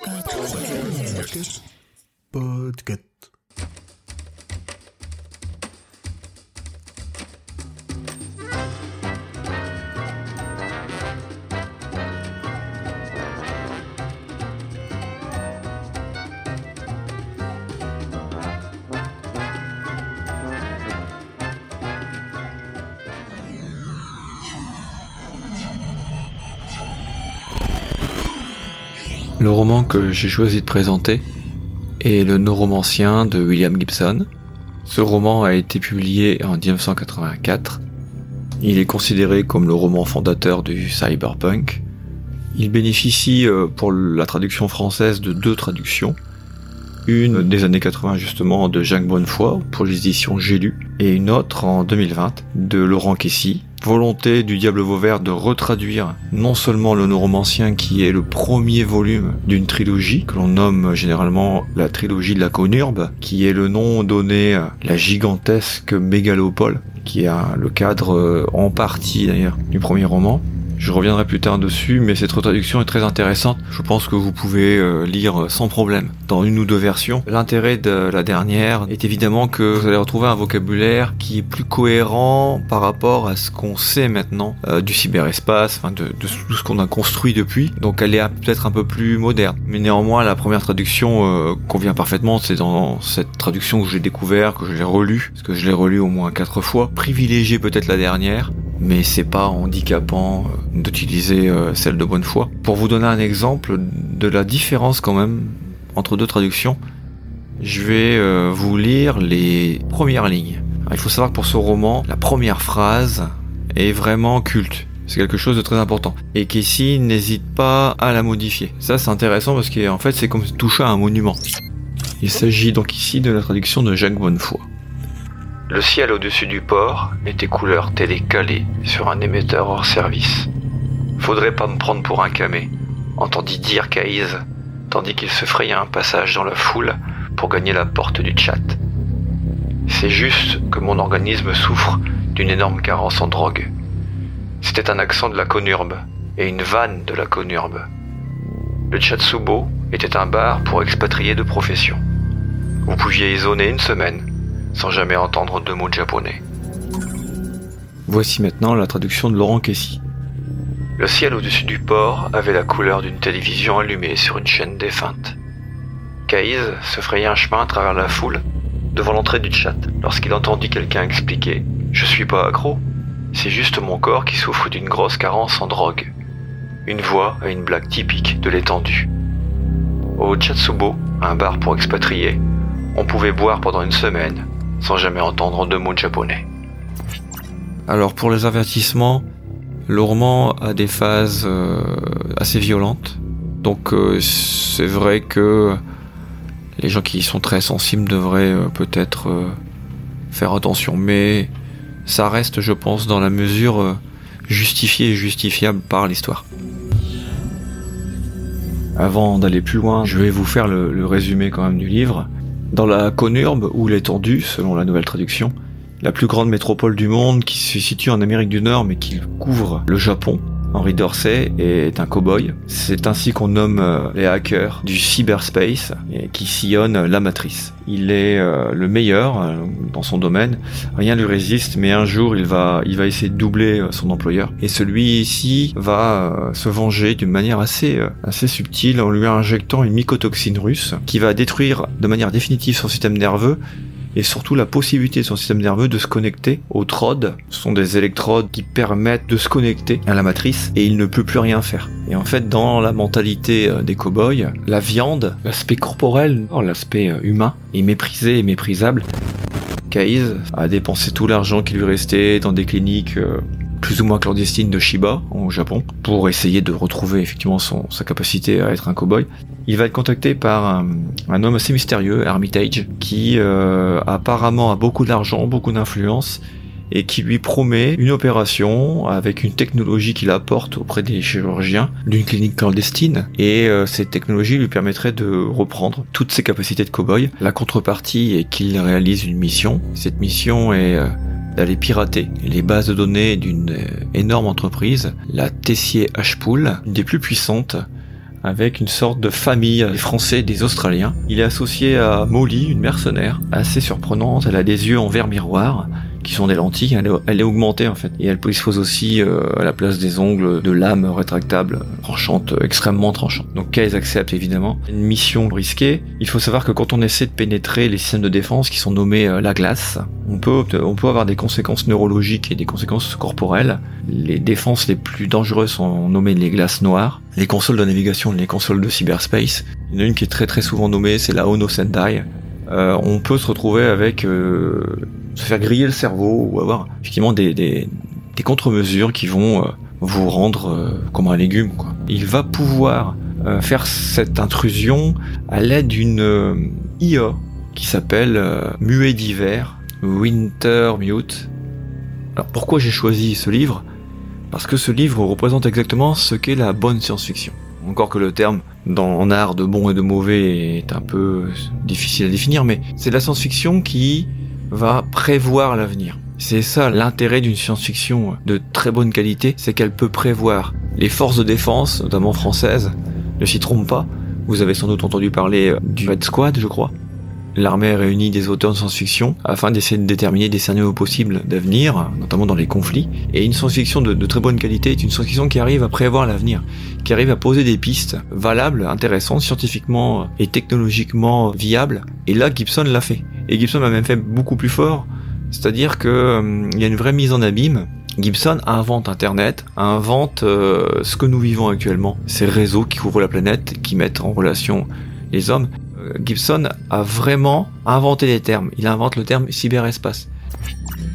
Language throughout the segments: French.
Podcast. Podcast. Le roman que j'ai choisi de présenter est Le Neuromancien de William Gibson. Ce roman a été publié en 1984. Il est considéré comme le roman fondateur du cyberpunk. Il bénéficie euh, pour la traduction française de deux traductions. Une des années 80 justement de Jacques Bonnefoy pour les éditions J'ai lu et une autre en 2020 de Laurent Kessy volonté du Diable Vauvert de retraduire non seulement le Neuromancien qui est le premier volume d'une trilogie que l'on nomme généralement la trilogie de la Conurbe, qui est le nom donné à la gigantesque mégalopole qui a le cadre euh, en partie d'ailleurs du premier roman, je reviendrai plus tard dessus, mais cette retraduction est très intéressante. Je pense que vous pouvez euh, lire sans problème dans une ou deux versions. L'intérêt de la dernière est évidemment que vous allez retrouver un vocabulaire qui est plus cohérent par rapport à ce qu'on sait maintenant euh, du cyberespace, enfin de, tout ce qu'on a construit depuis. Donc elle est peut-être un peu plus moderne. Mais néanmoins, la première traduction euh, convient parfaitement. C'est dans cette traduction que j'ai découvert, que je l'ai relu, parce que je l'ai relu au moins quatre fois. Privilégier peut-être la dernière, mais c'est pas handicapant euh, d'utiliser euh, celle de bonne foi. Pour vous donner un exemple de la différence quand même entre deux traductions, je vais euh, vous lire les premières lignes. il faut savoir que pour ce roman, la première phrase est vraiment culte. C'est quelque chose de très important. Et qu'ici, n'hésite pas à la modifier. Ça, c'est intéressant parce qu'en fait, c'est comme toucher à un monument. Il s'agit donc ici de la traduction de Jacques Bonnefoy. Le ciel au-dessus du port était couleur télécalée sur un émetteur hors service. Faudrait pas me prendre pour un camé, entendit dire Caïs, tandis qu'il se frayait un passage dans la foule pour gagner la porte du chat. C'est juste que mon organisme souffre d'une énorme carence en drogue. C'était un accent de la conurbe et une vanne de la conurbe. Le Chatsubo était un bar pour expatriés de profession. Vous pouviez y zoner une semaine sans jamais entendre deux mots de japonais. Voici maintenant la traduction de Laurent Kessy. Le ciel au-dessus du port avait la couleur d'une télévision allumée sur une chaîne défunte. Caïs se frayait un chemin à travers la foule devant l'entrée du chat lorsqu'il entendit quelqu'un expliquer Je suis pas accro, c'est juste mon corps qui souffre d'une grosse carence en drogue. Une voix et une blague typique de l'étendue. Au Chatsubo, un bar pour expatriés, on pouvait boire pendant une semaine sans jamais entendre deux mots de japonais. Alors pour les avertissements, le roman a des phases euh, assez violentes. Donc euh, c'est vrai que les gens qui sont très sensibles devraient euh, peut-être faire attention. Mais ça reste, je pense, dans la mesure justifiée et justifiable par l'histoire. Avant d'aller plus loin, je vais vous faire le, le résumé quand même du livre. Dans la Conurbe, ou l'étendue, selon la nouvelle traduction, la plus grande métropole du monde qui se situe en Amérique du Nord mais qui couvre le Japon, Henry Dorsey est un cow-boy. C'est ainsi qu'on nomme euh, les hackers du cyberspace et qui sillonnent la matrice. Il est euh, le meilleur euh, dans son domaine. Rien ne lui résiste, mais un jour il va, il va essayer de doubler son employeur. Et celui-ci va se venger d'une manière assez, assez subtile en lui injectant une mycotoxine russe qui va détruire de manière définitive son système nerveux et surtout la possibilité de son système nerveux de se connecter aux TROD. Ce sont des électrodes qui permettent de se connecter à la matrice et il ne peut plus rien faire. Et en fait, dans la mentalité euh, des cowboys, la viande, l'aspect corporel, l'aspect euh, humain, est méprisé et méprisable. Kaiz a dépensé tout l'argent qui lui restait dans des cliniques euh, plus ou moins clandestine de Shiba au Japon pour essayer de retrouver effectivement son, sa capacité à être un cowboy. Il va être contacté par un, homme assez mystérieux, Armitage, qui euh, apparemment a beaucoup d'argent, beaucoup d'influence et qui lui promet une opération avec une technologie qu'il apporte auprès des chirurgiens d'une clinique clandestine et euh, cette technologie lui permettrait de reprendre toutes ses capacités de cowboy. La contrepartie est qu'il réalise une mission. Cette mission est euh, d'aller pirater les bases de données d'une énorme entreprise, la Tessier H-Pool, une des plus puissantes avec une sorte de famille des Français et des Australiens. Il est associé à Molly, une mercenaire, assez surprenante, elle a des yeux en verre miroir, qui sont des lentilles, elle est, augmentée en fait. Et elle dispose aussi euh, à la place des ongles de lames rétractables, tranchantes, extrêmement tranchantes. Donc qu'elles acceptent évidemment. Une mission risquée. Il faut savoir que quand on essaie de pénétrer les systèmes de défense qui sont nommés euh, la glace, on peut, on peut avoir des conséquences neurologiques et des conséquences corporelles. Les défenses les plus dangereuses sont nommées les glaces noires. Les consoles de navigation, les consoles de cyberspace. Il y en a une qui est très très souvent nommée, c'est la Ono Sendai. Euh, on peut se retrouver avec euh, se faire griller le cerveau ou avoir effectivement des, des, contre-mesures qui vont euh, vous rendre euh, comme un légume. Quoi. Il va pouvoir euh, faire cette intrusion à l'aide d'une IA qui s'appelle Muet d'hiver, Winter Mute. Alors pourquoi j'ai choisi ce livre? Parce que ce livre représente exactement ce qu'est la bonne science-fiction. Encore que le terme dans en art de bon et de mauvais est un peu difficile à définir, mais c'est la science-fiction qui va prévoir l'avenir. C'est ça l'intérêt d'une science-fiction de très bonne qualité, c'est qu'elle peut prévoir. Les forces de défense, notamment françaises, ne s'y trompent pas. Vous avez sans doute entendu parler euh, du Red Squad, je crois. L'armée réunit des auteurs de science-fiction afin d'essayer de déterminer des scénarios possibles d'avenir, notamment dans les conflits. Et une science-fiction de, de, très bonne qualité est une science-fiction qui arrive à prévoir l'avenir, qui arrive à poser des pistes valables, intéressantes, scientifiquement et technologiquement viables. Et là, Gibson l'a fait. Et Gibson a même fait beaucoup plus fort, c'est-à-dire que euh, il y a une vraie mise en abîme. Gibson invente Internet, invente euh, ce que nous vivons actuellement, ces réseaux qui couvrent la planète, qui mettent en relation les hommes. Euh, Gibson a vraiment inventé les termes. Il invente le terme cyberespace.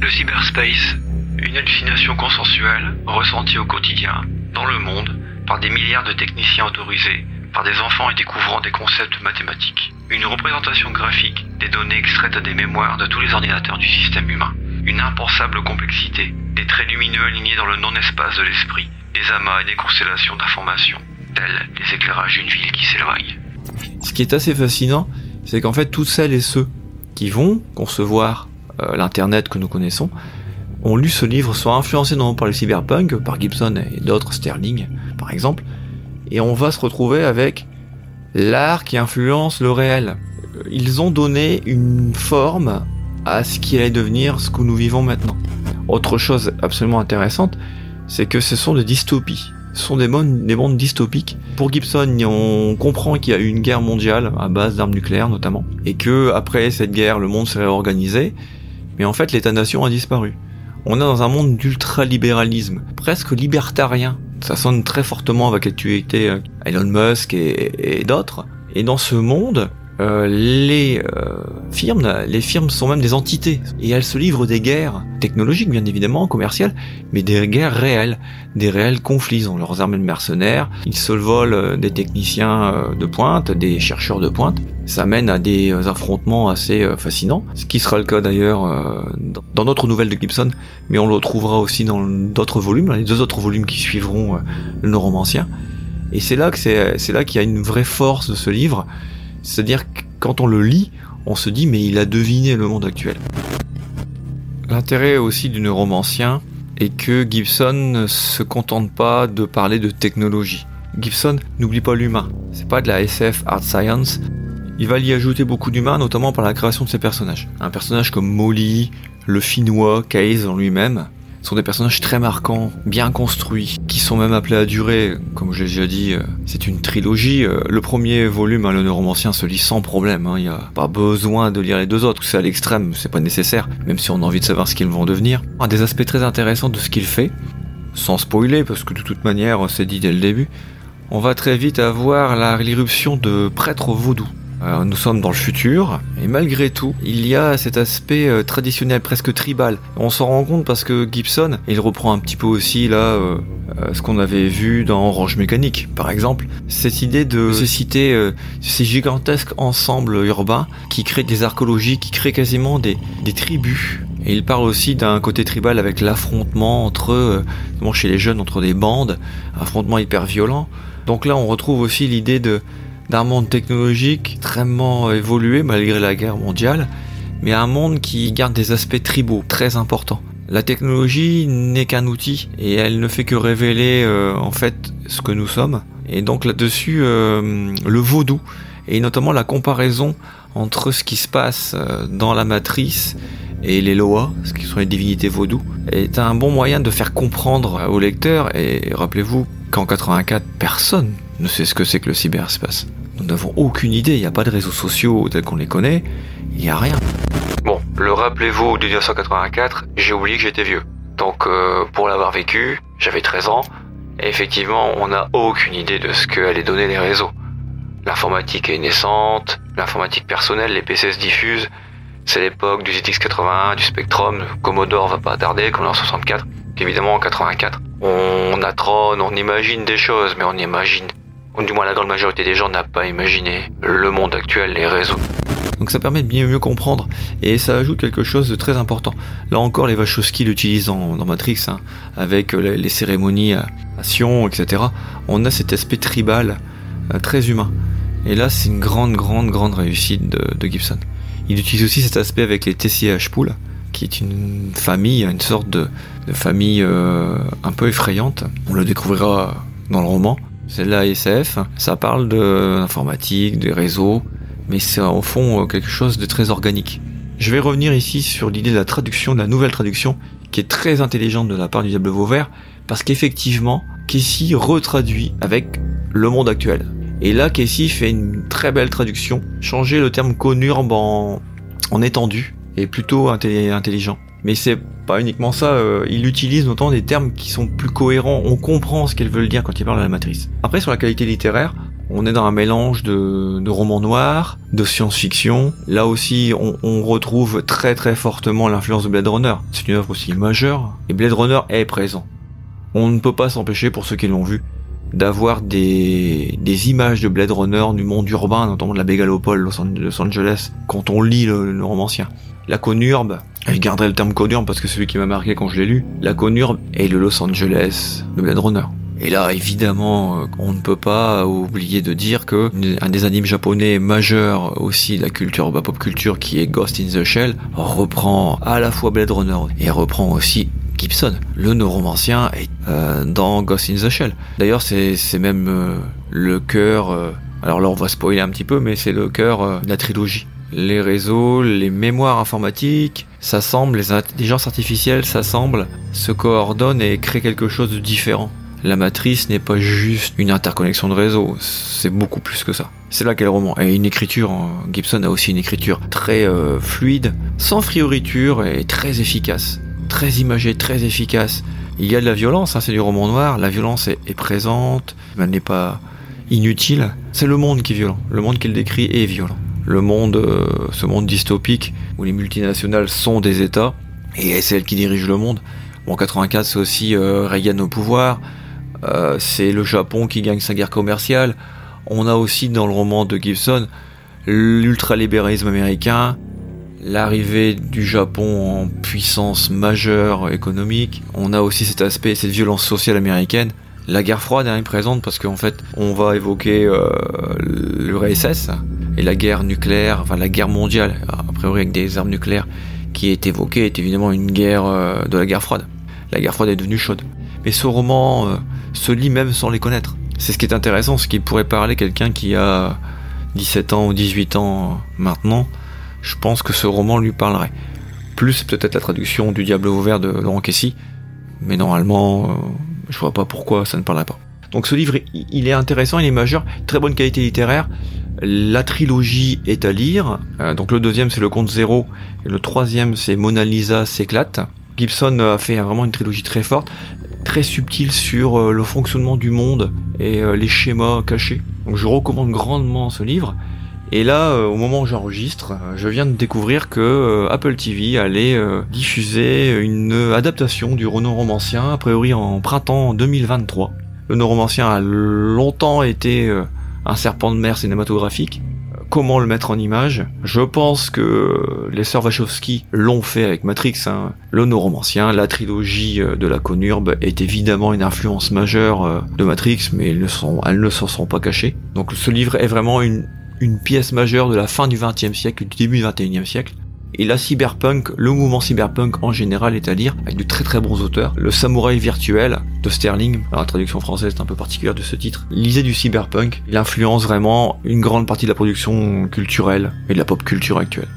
Le cyberspace, une hallucination consensuelle ressentie au quotidien, dans le monde, par des milliards de techniciens autorisés, par des enfants y découvrant des concepts mathématiques. Une représentation graphique des données extraites des mémoires de tous les ordinateurs du système humain. Une impensable complexité, des traits lumineux alignés dans le non-espace de l'esprit, des amas et des constellations d'informations, tels les éclairages d'une ville qui s'éloigne. Ce qui est assez fascinant, c'est qu'en fait, toutes celles et ceux qui vont concevoir euh, l'Internet que nous connaissons ont lu ce livre, sont influencés non par le cyberpunk, par Gibson et d'autres, Sterling par exemple, et on va se retrouver avec l'art qui influence le réel. Ils ont donné une forme à ce qui allait devenir ce que nous vivons maintenant. Autre chose absolument intéressante, c'est que ce sont des dystopies. Ce sont des mondes, des mondes dystopiques. Pour Gibson, on comprend qu'il y a eu une guerre mondiale à base d'armes nucléaires notamment, et que après cette guerre, le monde s'est réorganisé, mais en fait l'État-nation a disparu. On est dans un monde d'ultralibéralisme, presque libertarien, ça sonne très fortement avec l'actualité euh, Elon Musk et, d'autres. Et dans ce monde, euh, les euh, firmes, les firmes sont même des entités et elles se livrent des guerres technologiques bien évidemment, commerciales, mais des guerres réelles, des réels conflits. Ils ont leurs armées de mercenaires, ils se volent des techniciens de pointe, des chercheurs de pointe. Ça mène à des affrontements assez fascinants, ce qui sera le cas d'ailleurs dans d'autres nouvelles de Gibson, mais on le trouvera aussi dans d'autres volumes, les deux autres volumes qui suivront le Neuromancien. Et c'est là que c'est là qu'il y a une vraie force de ce livre, c'est-à-dire que quand on le lit, on se dit mais il a deviné le monde actuel. L'intérêt aussi du neuromancien est que Gibson ne se contente pas de parler de technologie. Gibson n'oublie pas l'humain. C'est pas de la SF art science. Il va y ajouter beaucoup d'humain, notamment par la création de ses personnages. Un personnage comme Molly, le Finnois, Case en lui-même, sont des personnages très marquants, bien construits, qui sont même appelés à durer. Comme j'ai déjà dit, euh, c'est une trilogie. Euh, le premier volume, hein, le neuromancien, se lit sans problème. Hein. Il n'y a pas besoin de lire les deux autres. C'est à l'extrême, c'est pas nécessaire, même si on a envie de savoir ce qu'ils vont devenir. Un des aspects très intéressants de ce qu'il fait, sans spoiler, parce que de toute manière, c'est dit dès le début, on va très vite avoir l'irruption de prêtres vaudous. Euh, nous sommes dans le futur, et malgré tout, il y a cet aspect euh, traditionnel, presque tribal. On s'en rend compte parce que Gibson, il reprend un petit peu aussi là euh, ce qu'on avait vu dans Orange Mécanique, par exemple. Cette idée de citer ces gigantesques ensembles urbains qui créent des archéologies, qui créent quasiment des, des tribus. Et il parle aussi d'un côté tribal avec l'affrontement entre, chez les jeunes, entre des bandes, affrontement hyper violent. Donc là, on retrouve aussi l'idée de d'un monde technologique extrêmement évolué malgré la guerre mondiale, mais un monde qui garde des aspects tribaux très importants. La technologie n'est qu'un outil et elle ne fait que révéler euh, en fait ce que nous sommes. Et donc là-dessus, euh, le vaudou, et notamment la comparaison entre ce qui se passe euh, dans la matrice et les Loa, ce qui sont les divinités vaudou, est un bon moyen de faire comprendre au lecteur, et rappelez-vous qu'en 84, personne ne sait ce que c'est que le cyberespace. Nous n'avons aucune idée, il n'y a pas de réseaux sociaux tels qu'on les connaît, il n'y a rien. Bon, le rappelez-vous de 1984, j'ai oublié que j'étais vieux. Donc euh, pour l'avoir vécu, j'avais 13 ans, effectivement, on n'a aucune idée de ce qu'allaient donner les réseaux. L'informatique est naissante, l'informatique personnelle, les PC se diffusent, c'est l'époque du ZX81, du Spectrum, Commodore va pas tarder, comme en 64, évidemment en 84. On attrone, on imagine des choses, mais on imagine, du moins la grande majorité des gens n'a pas imaginé le monde actuel, les réseaux. Donc ça permet de bien mieux comprendre et ça ajoute quelque chose de très important. Là encore, les Wachowski l'utilisent dans, dans, Matrix, hein, avec les, cérémonies à, Sion, etc. On a cet aspect tribal euh, très humain. Et là, c'est une grande, grande, grande réussite de, Gibson. Il utilise aussi cet aspect avec les TCH Pool, qui est une famille, une sorte de, de famille euh, un peu effrayante. On le découvrira dans le roman. C'est de la SF, ça parle de l'informatique, des réseaux, mais c'est au fond quelque chose de très organique. Je vais revenir ici sur l'idée de la traduction, de la nouvelle traduction, qui est très intelligente de la part du Diable Vauvert, parce qu'effectivement, Casey retraduit avec le monde actuel. Et là, Casey fait une très belle traduction, changer le terme conurbe en, en étendu, et plutôt intelligent. Mais c'est pas uniquement ça, euh, il utilise notamment des termes qui sont plus cohérents, on comprend ce qu'elle veut dire quand il parle de la matrice. Après, sur la qualité littéraire, on est dans un mélange de, de romans noirs, de science-fiction. Là aussi, on, retrouve très très fortement l'influence de Blade Runner. C'est une œuvre aussi majeure, et Blade Runner est présent. On ne peut pas s'empêcher, pour ceux qui l'ont vu, d'avoir des, des images de Blade Runner, du monde urbain, notamment de la mégalopole Los Angeles, quand on lit le, le romancien. La conurbe, je garderai le terme conurbe parce que celui qui m'a marqué quand je l'ai lu, la conurbe est le Los Angeles de Blade Runner. Et là, évidemment, on ne peut pas oublier de dire que un des animes japonais majeurs aussi de la culture, la pop culture, qui est Ghost in the Shell, reprend à la fois Blade Runner et reprend aussi Gibson. Le neuromancien est euh, dans Ghost in the Shell. D'ailleurs, c'est même euh, le cœur. Euh, alors là, on va spoiler un petit peu, mais c'est le cœur de la trilogie. Les réseaux, les mémoires informatiques s'assemblent, les intelligences artificielles s'assemblent, se coordonnent et créent quelque chose de différent. La matrice n'est pas juste une interconnexion de réseau, c'est beaucoup plus que ça. C'est là qu'est le roman. Et une écriture, Gibson a aussi une écriture très euh, fluide, sans frioriture et très efficace. Très imagée, très efficace. Il y a de la violence, hein, c'est du roman noir, la violence est, est présente, mais elle n'est pas inutile. C'est le monde qui est violent, le monde qu'il décrit est violent. Le monde, euh, ce monde dystopique où les multinationales sont des États, et c'est elles qui dirigent le monde. En 84, c'est aussi euh, Reagan au pouvoir, euh, c'est le Japon qui gagne sa guerre commerciale. On a aussi dans le roman de Gibson l'ultralibéralisme américain, l'arrivée du Japon en puissance majeure économique. On a aussi cet aspect, cette violence sociale américaine. La guerre froide est présente parce qu'en fait, on va évoquer l'URSS et la guerre nucléaire, enfin la guerre mondiale, a priori avec des armes nucléaires, qui est évoquée, est évidemment une guerre euh, de la guerre froide. La guerre froide est devenue chaude. Mais ce roman euh, se lit même sans les connaître. C'est ce qui est intéressant, ce qui pourrait parler quelqu'un qui a 17 ans ou 18 ans maintenant. Je pense que ce roman lui parlerait. Plus peut-être la traduction du Diable ouvert de Laurent Kessy, mais normalement, euh, je vois pas pourquoi ça ne parlerait pas. Donc ce livre, il est intéressant, il est majeur, très bonne qualité littéraire. La trilogie est à lire. Euh, donc le deuxième c'est le Conte Zéro, et le troisième c'est Mona Lisa s'éclate. Gibson a fait vraiment une trilogie très forte très subtil sur euh, le fonctionnement du monde et euh, les schémas cachés. Donc je recommande grandement ce livre. Et là, euh, au moment où j'enregistre, je viens de découvrir que Apple TV allait diffuser une adaptation du Renault romancien, a priori en printemps 2023. Le neuromancien a longtemps été un serpent de mer cinématographique comment le mettre en image? Je pense que les sœurs Wachowski l'ont fait avec Matrix, hein. le neuromancien, la trilogie euh, de la conurbe est évidemment une influence majeure euh, de Matrix, mais elles ne, s'en sont pas cachées. Donc ce livre est vraiment une, une pièce majeure de la fin du XXe siècle, du début du XXIe siècle. Et la cyberpunk, le mouvement cyberpunk en général est à lire avec de très très bons auteurs. Le samouraï virtuel de Sterling, la traduction française est un peu particulière de ce titre, lisez du cyberpunk, il influence vraiment une grande partie de la production culturelle et de la pop culture actuelle.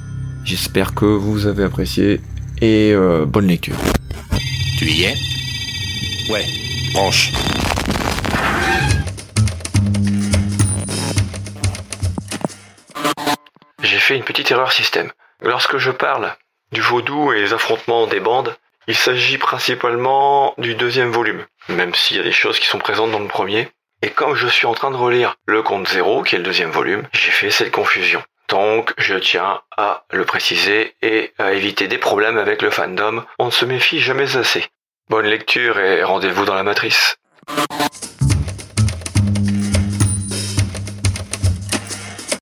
J'espère que vous avez apprécié et euh, bonne lecture. Tu y es? Ouais, branche. J'ai fait une petite erreur système. Lorsque je parle du vaudou et les affrontements des bandes, il s'agit principalement du deuxième volume, même s'il y a des choses qui sont présentes dans le premier. Et comme je suis en train de relire le compte zéro, qui est le deuxième volume, j'ai fait cette confusion. Donc je tiens à le préciser et à éviter des problèmes avec le fandom. On ne se méfie jamais assez. Bonne lecture et rendez-vous dans la matrice.